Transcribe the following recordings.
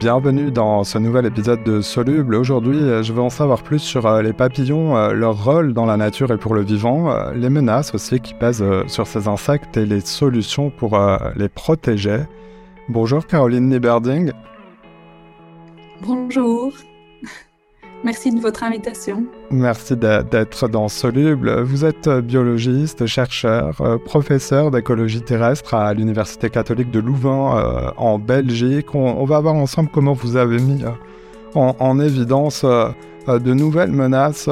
Bienvenue dans ce nouvel épisode de Soluble. Aujourd'hui, je veux en savoir plus sur euh, les papillons, euh, leur rôle dans la nature et pour le vivant, euh, les menaces aussi qui pèsent sur ces insectes et les solutions pour les protéger. Bonjour Caroline Nieberding. Bonjour. Merci de votre invitation. Merci d'être dans Soluble. Vous êtes biologiste, chercheur, euh, professeur d'écologie terrestre à l'Université catholique de Louvain euh, en Belgique. On, va voir ensemble comment vous avez mis euh, en, évidence de nouvelles menaces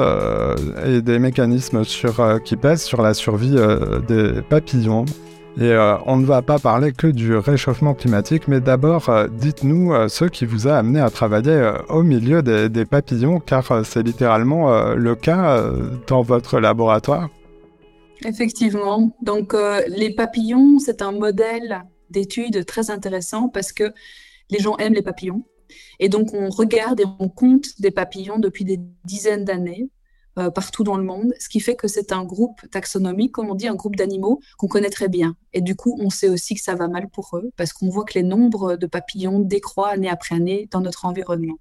et des mécanismes qui pèsent sur la survie des papillons. Et euh, on ne va pas parler que du réchauffement climatique, mais d'abord, euh, dites-nous euh, ce qui vous a amené à travailler au milieu des, papillons, car c'est littéralement le cas dans votre laboratoire. Effectivement. Donc, les papillons, c'est un modèle d'étude très intéressant parce que les gens aiment les papillons. Et donc, on regarde et on compte des papillons depuis des dizaines d'années. Euh, partout dans le monde, ce qui fait que c'est un groupe taxonomique, comme on dit, un groupe d'animaux qu'on connaît très bien. Et du coup, on sait aussi que ça va mal pour eux, parce qu'on voit que les nombres de papillons décroît année après année dans notre environnement.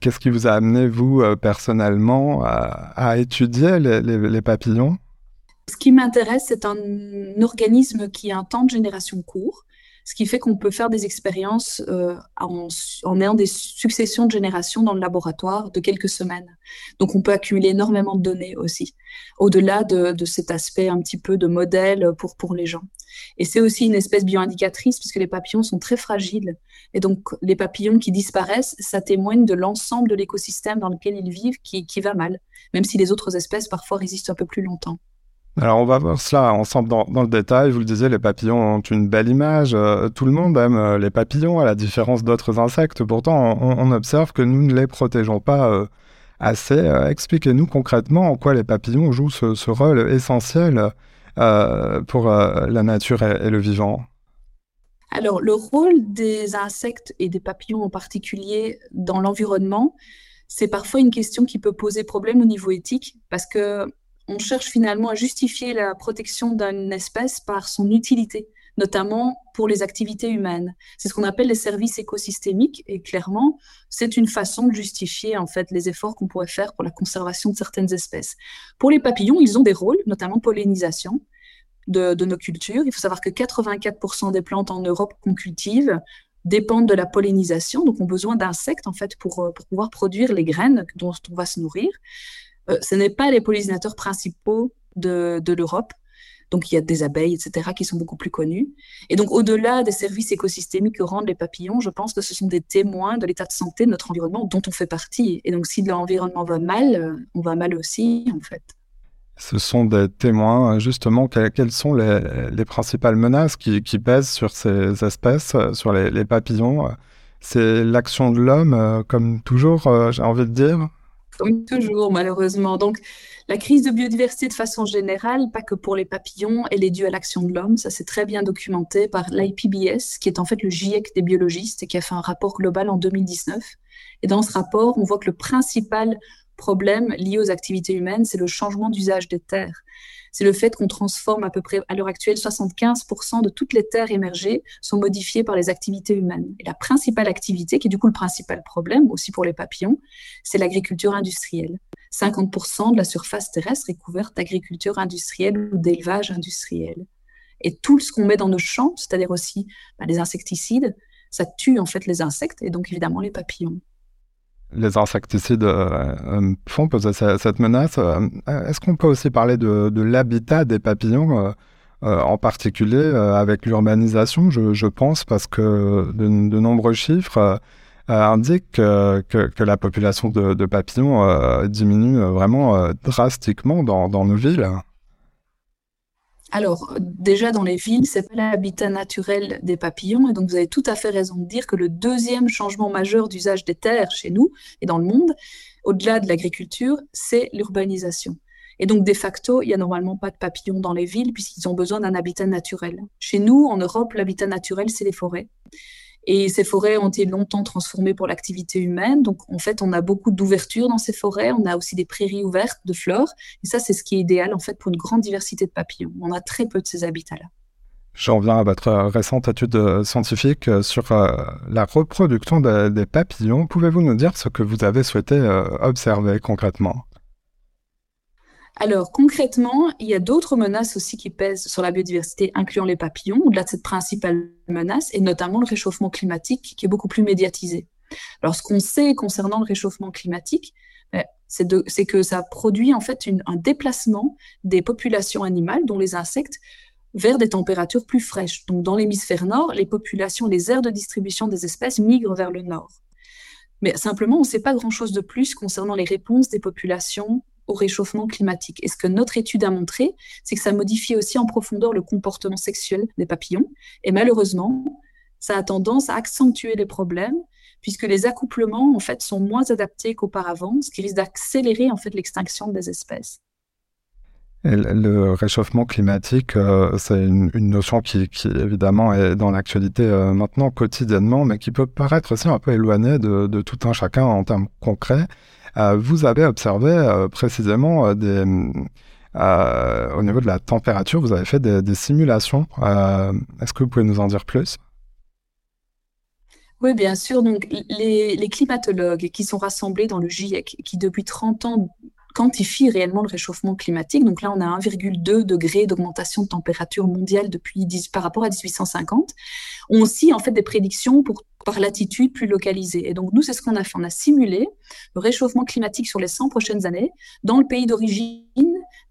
Qu'est-ce qui vous a amené, vous, euh, personnellement, à, étudier les, papillons? Ce qui m'intéresse, c'est un organisme qui a un temps de génération court, ce qui fait qu'on peut faire des expériences euh, en, ayant des successions de générations dans le laboratoire de quelques semaines. Donc on peut accumuler énormément de données aussi, au-delà de, cet aspect un petit peu de modèle pour, les gens. Et c'est aussi une espèce bioindicatrice puisque les papillons sont très fragiles. Et donc les papillons qui disparaissent, ça témoigne de l'ensemble de l'écosystème dans lequel ils vivent qui, qui va mal, même si les autres espèces parfois résistent un peu plus longtemps. Alors on va voir cela ensemble dans, le détail. Vous le disiez, les papillons ont une belle image. Euh, tout le monde aime euh, les papillons, à la différence d'autres insectes. Pourtant, on, observe que nous ne les protégeons pas euh, assez. Expliquez-nous concrètement en quoi les papillons jouent ce, rôle essentiel pour la nature et, le vivant. Alors le rôle des insectes et des papillons en particulier dans l'environnement, c'est parfois une question qui peut poser problème au niveau éthique parce que on cherche finalement à justifier la protection d'une espèce par son utilité, notamment pour les activités humaines. C'est ce qu'on appelle les services écosystémiques et clairement, c'est une façon de justifier en fait les efforts qu'on pourrait faire pour la conservation de certaines espèces. Pour les papillons, ils ont des rôles, notamment pollinisation de, nos cultures. Il faut savoir que 84% des plantes en Europe qu'on cultive dépendent de la pollinisation, donc ont besoin d'insectes en fait pour, pour pouvoir produire les graines dont on va se nourrir. Euh, ce n'est pas les pollinisateurs principaux de, l'Europe. Donc, il y a des abeilles, etc., qui sont beaucoup plus connues. Et donc, au-delà des services écosystémiques que rendent les papillons, je pense que ce sont des témoins de l'état de santé de notre environnement dont on fait partie. Et donc, si l'environnement va mal, euh, on va mal aussi, en fait. Ce sont des témoins, justement, quelles sont les, principales menaces qui, pèsent sur ces espèces, sur les, les papillons? C'est l'action de l'homme, euh, comme toujours, j'ai envie de dire? Comme toujours, malheureusement. Donc, la crise de biodiversité de façon générale, pas que pour les papillons, elle est due à l'action de l'homme. Ça, c'est très bien documenté par l'IPBS, qui est en fait le GIEC des biologistes et qui a fait un rapport global en 2019. Et dans ce rapport, on voit que le principal problème lié aux activités humaines, c'est le changement d'usage des terres c'est le fait qu'on transforme à peu près, à l'heure actuelle, 75% de toutes les terres émergées sont modifiées par les activités humaines. Et la principale activité, qui est du coup le principal problème aussi pour les papillons, c'est l'agriculture industrielle. 50% de la surface terrestre est couverte d'agriculture industrielle ou d'élevage industriel. Et tout ce qu'on met dans nos champs, c'est-à-dire aussi bah, les insecticides, ça tue en fait les insectes et donc évidemment les papillons les insecticides euh, euh, font peser cette menace. Euh, est-ce qu'on peut aussi parler de, l'habitat des papillons, en particulier avec l'urbanisation, je, pense, parce que de, nombreux chiffres indiquent que, la population de, papillons diminue vraiment drastiquement dans, nos villes. Alors, déjà dans les villes, c'est pas l'habitat naturel des papillons, et donc vous avez tout à fait raison de dire que le deuxième changement majeur d'usage des terres chez nous et dans le monde, au-delà de l'agriculture, c'est l'urbanisation. Et donc, de facto, il n'y a normalement pas de papillons dans les villes puisqu'ils ont besoin d'un habitat naturel. Chez nous, en Europe, l'habitat naturel, c'est les forêts. Et ces forêts ont été longtemps transformées pour l'activité humaine. Donc, en fait, on a beaucoup d'ouverture dans ces forêts. On a aussi des prairies ouvertes de fleurs. Et ça, c'est ce qui est idéal, en fait, pour une grande diversité de papillons. On a très peu de ces habitats-là. J'en viens à votre récente étude scientifique sur la reproduction des papillons. Pouvez-vous nous dire ce que vous avez souhaité observer concrètement? Alors concrètement, il y a d'autres menaces aussi qui pèsent sur la biodiversité, incluant les papillons, au-delà de cette principale menace, et notamment le réchauffement climatique, qui est beaucoup plus médiatisé. Alors ce qu'on sait concernant le réchauffement climatique, ben, c'est que ça produit en fait un déplacement des populations animales, dont les insectes, vers des températures plus fraîches. Donc dans l'hémisphère nord, les populations, les aires de distribution des espèces migrent vers le nord. Mais simplement, on ne sait pas grand-chose de plus concernant les réponses des populations au réchauffement climatique. Et ce que notre étude a montré, c'est que ça modifie aussi en profondeur le comportement sexuel des papillons. Et malheureusement, ça a tendance à accentuer les problèmes puisque les accouplements en fait sont moins adaptés qu'auparavant, ce qui risque d'accélérer en fait l'extinction des espèces. le réchauffement climatique, euh, c'est une, notion qui, évidemment est dans l'actualité euh, maintenant quotidiennement, mais qui peut paraître aussi un peu éloignée de, de tout un chacun en termes concrets. Euh, vous avez observé euh, précisément euh, au niveau de la température, vous avez fait des, simulations. Est-ce que vous pouvez nous en dire plus? Oui, bien sûr. Donc, les, climatologues qui sont rassemblés dans le GIEC, qui depuis 30 ans quantifient réellement le réchauffement climatique, donc là, on a 1,2 degré d'augmentation de température mondiale depuis, par rapport à 1850, ont aussi en fait des prédictions par latitude plus localisée. Et donc, nous, c'est ce qu'on a fait. On a simulé le réchauffement climatique sur les 100 prochaines années dans le pays d'origine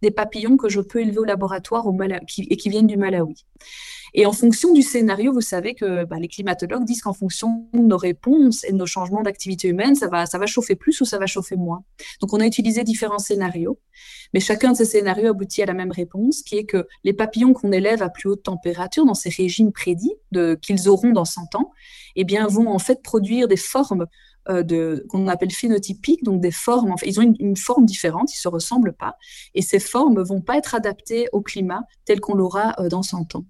des papillons que je peux élever au laboratoire au et qui viennent du Malawi. Et en fonction du scénario, vous savez que bah, les climatologues disent qu'en fonction de nos réponses et de nos changements d'activité humaine, ça va, chauffer plus ou ça va chauffer moins. Donc, on a utilisé différents scénarios, mais chacun de ces scénarios aboutit à la même réponse, qui est que les papillons qu'on élève à plus haute température, dans ces régimes prédits qu'ils auront dans 100 ans, eh bien, vont en fait produire des formes de, qu'on appelle phénotypiques, donc des formes, en ils ont une, forme différente, ils se ressemblent pas, et ces formes vont pas être adaptées au climat tel qu'on l'aura euh, dans 100 ans.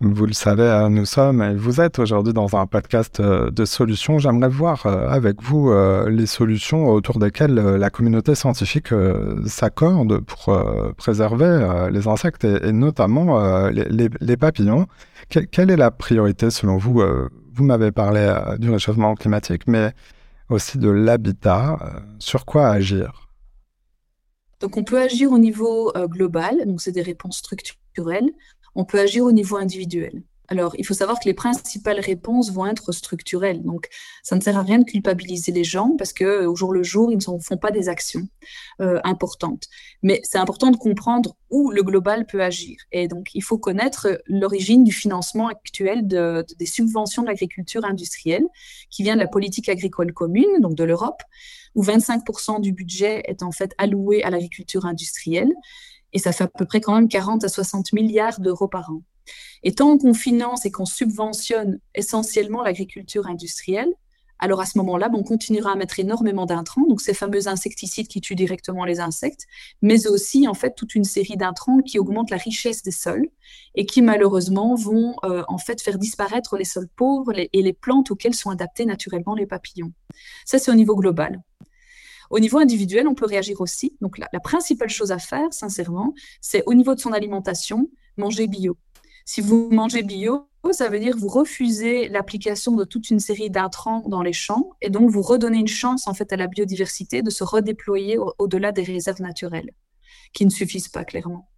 Vous le savez, euh, nous sommes, vous êtes aujourd'hui dans un podcast euh, de solutions. J'aimerais voir euh, avec vous les solutions autour desquelles la communauté scientifique s'accorde pour préserver les insectes et, notamment les, papillons. quelle est la priorité selon vous Vous m'avez parlé du réchauffement climatique, mais aussi de l'habitat. Sur quoi agir? Donc on peut agir au niveau global, donc c'est des réponses structurelles on peut agir au niveau individuel. Alors, il faut savoir que les principales réponses vont être structurelles. Donc, ça ne sert à rien de culpabiliser les gens parce que euh, au jour le jour, ils ne font pas des actions euh, importantes. Mais c'est important de comprendre où le global peut agir. Et donc, il faut connaître l'origine du financement actuel des subventions de l'agriculture industrielle qui vient de la politique agricole commune, donc de l'Europe, où 25% du budget est en fait alloué à l'agriculture industrielle et ça fait à peu près quand même 40 à 60 milliards d'euros par an. Et tant qu'on finance et qu'on subventionne essentiellement l'agriculture industrielle, alors à ce moment-là, on continuera à mettre énormément d'intrants, donc ces fameux insecticides qui tuent directement les insectes, mais aussi en fait toute une série d'intrants qui augmentent la richesse des sols et qui malheureusement vont euh, en fait faire disparaître les sols pauvres et les plantes auxquelles sont adaptés naturellement les papillons. Ça, c'est au niveau global. Au niveau individuel, on peut réagir aussi. Donc la, principale chose à faire, sincèrement, c'est au niveau de son alimentation, manger bio. Si vous mangez bio, ça veut dire vous refusez l'application de toute une série d'intrants dans les champs et donc vous redonnez une chance en fait à la biodiversité de se redéployer au-delà des réserves naturelles qui ne suffisent pas clairement.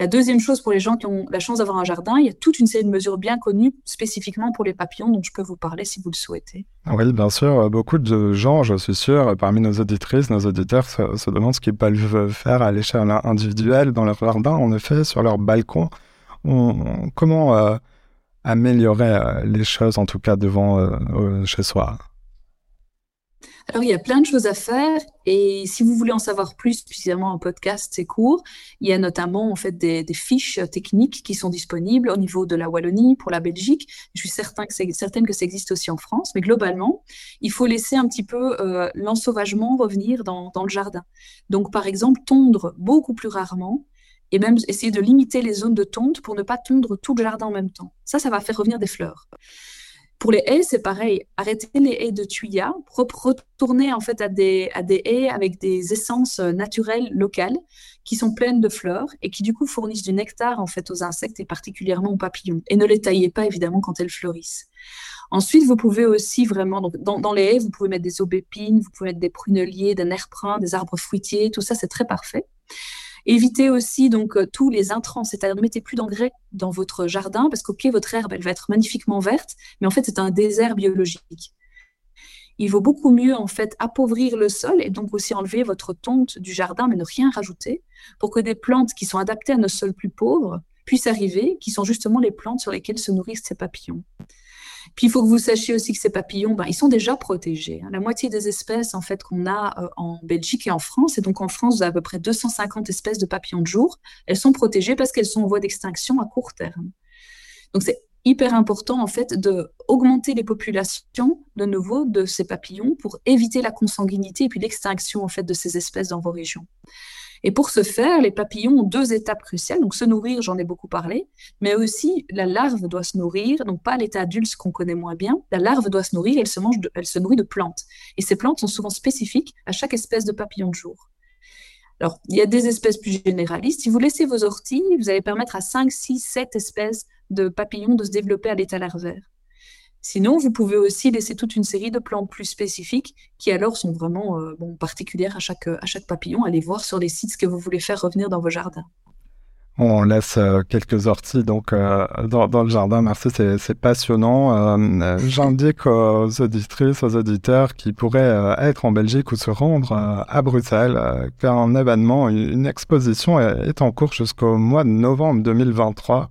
La deuxième chose pour les gens qui ont la chance d'avoir un jardin, il y a toute une série de mesures bien connues spécifiquement pour les papillons dont je peux vous parler si vous le souhaitez. Oui, bien sûr. Beaucoup de gens, je suis sûr, parmi nos auditrices, nos auditeurs se, demandent ce qu'ils peuvent faire à l'échelle individuelle dans leur jardin, en effet, sur leur balcon. Comment euh, améliorer euh, les choses, en tout cas devant euh, chez soi? Alors, il y a plein de choses à faire et si vous voulez en savoir plus, puissamment en podcast, c'est court. Il y a notamment en fait des, fiches techniques qui sont disponibles au niveau de la Wallonie pour la Belgique. Je suis que certaine que ça existe aussi en France, mais globalement, il faut laisser un petit peu l'ensauvagement revenir dans, dans le jardin. Donc, par exemple, tondre beaucoup plus rarement et même essayer de limiter les zones de tonte pour ne pas tondre tout le jardin en même temps. Ça, ça va faire revenir des fleurs. Pour les haies, c'est pareil. Arrêtez les haies de tuyas, retournez en fait à des, à des haies avec des essences naturelles locales qui sont pleines de fleurs et qui du coup fournissent du nectar en fait aux insectes et particulièrement aux papillons. Et ne les taillez pas évidemment quand elles fleurissent. Ensuite, vous pouvez aussi vraiment, donc dans, les haies, vous pouvez mettre des aubépines, vous pouvez mettre des pruneliers, des nerfs des arbres fruitiers, tout ça c'est très parfait. Évitez aussi donc euh, tous les intrants, c'est-à-dire ne mettez plus d'engrais dans votre jardin parce qu'ok, votre herbe, elle va être magnifiquement verte, mais en fait, c'est un désert biologique. Il vaut beaucoup mieux en fait appauvrir le sol et donc aussi enlever votre tonte du jardin, mais ne rien rajouter, pour que des plantes qui sont adaptées à nos sols plus pauvres puissent arriver, qui sont justement les plantes sur lesquelles se nourrissent ces papillons. Puis il faut que vous sachiez aussi que ces papillons, ben, ils sont déjà protégés. Hein. La moitié des espèces en fait qu'on a euh, en Belgique et en France, et donc en France, vous avez à peu près 250 espèces de papillons de jour, elles sont protégées parce qu'elles sont en voie d'extinction à court terme. Donc c'est hyper important en fait de les populations de nouveau de ces papillons pour éviter la consanguinité et puis l'extinction en fait de ces espèces dans vos régions. Et pour ce faire, les papillons ont deux étapes cruciales. Donc se nourrir, j'en ai beaucoup parlé, mais aussi la larve doit se nourrir, donc pas l'état adulte qu'on connaît moins bien. La larve doit se nourrir, elle se, elle se nourrit de plantes. Et ces plantes sont souvent spécifiques à chaque espèce de papillon de jour. Alors, il y a des espèces plus généralistes. Si vous laissez vos orties, vous allez permettre à 5, 6, 7 espèces de papillons de se développer à l'état larvaire. Sinon, vous pouvez aussi laisser toute une série de plantes plus spécifiques qui alors sont vraiment euh, particulières à chaque, à chaque papillon. Allez voir sur les sites ce que vous voulez faire revenir dans vos jardins. On laisse euh, quelques orties donc euh, dans, le jardin. Merci, c'est passionnant. J'indique aux auditrices, aux auditeurs qui pourraient être en Belgique ou se rendre à Bruxelles qu'un événement, une exposition est, en cours jusqu'au mois de novembre 2023.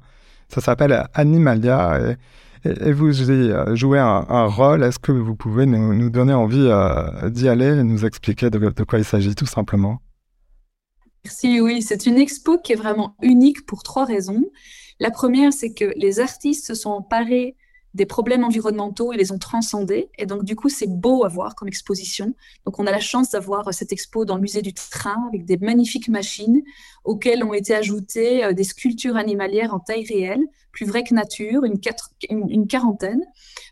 Ça s'appelle Animalia. Et, vous euh, jouez un, rôle. Est-ce que vous pouvez nous, donner envie euh, d'y aller et nous expliquer de quoi il s'agit tout simplement? Merci, oui, c'est une expo qui est vraiment unique pour trois raisons. La première, c'est que les artistes se sont emparés des problèmes environnementaux et les ont transcendés. Et donc, du coup, c'est beau à voir comme exposition. Donc, on a la chance d'avoir euh, cette expo dans le musée du train avec des magnifiques machines auxquelles ont été ajoutées euh, des sculptures animalières en taille réelle, plus vraies que nature, une, quarantaine,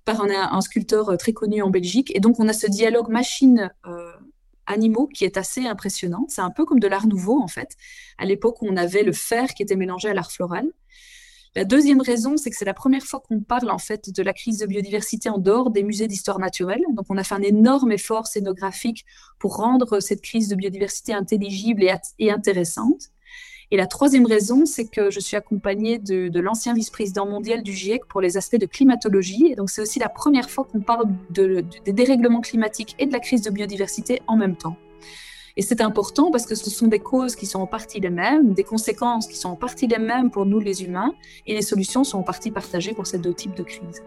par un, un, sculpteur euh, très connu en Belgique. Et donc, on a ce dialogue machine animaux qui est assez impressionnant. C'est un peu comme de l'art nouveau, en fait. À l'époque, on avait le fer qui était mélangé à l'art floral. La deuxième raison, c'est que c'est la première fois qu'on parle en fait de la crise de biodiversité en dehors des musées d'histoire naturelle. Donc, on a fait un énorme effort scénographique pour rendre cette crise de biodiversité intelligible et, intéressante. Et la troisième raison, c'est que je suis accompagnée de, l'ancien vice-président mondial du GIEC pour les aspects de climatologie. Et donc, c'est aussi la première fois qu'on parle des dérèglements climatiques et de la crise de biodiversité en même temps. Et c'est important parce que ce sont des causes qui sont en partie les mêmes, des conséquences qui sont en partie les mêmes pour nous les humains, et les solutions sont en partie partagées pour ces deux types de crises.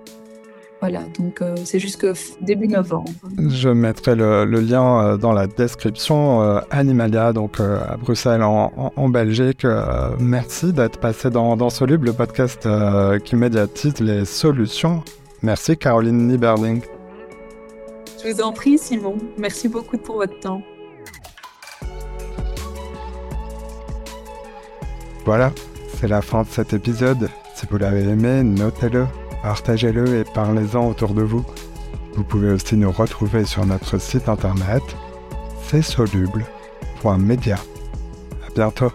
Voilà, donc euh, c'est jusque début novembre. Je mettrai le, lien euh, dans la description. Euh, Animalia, donc à Bruxelles, en, Belgique. merci d'être passé dans, dans Soluble, le podcast qui médiatise les solutions. Merci Caroline Nieberling. Je vous en prie Simon. Merci beaucoup pour votre temps. Voilà, c'est la fin de cet épisode. Si vous l'avez aimé, notez-le, partagez-le et parlez-en autour de vous. Vous pouvez aussi nous retrouver sur notre site internet, c'est soluble.media. À bientôt.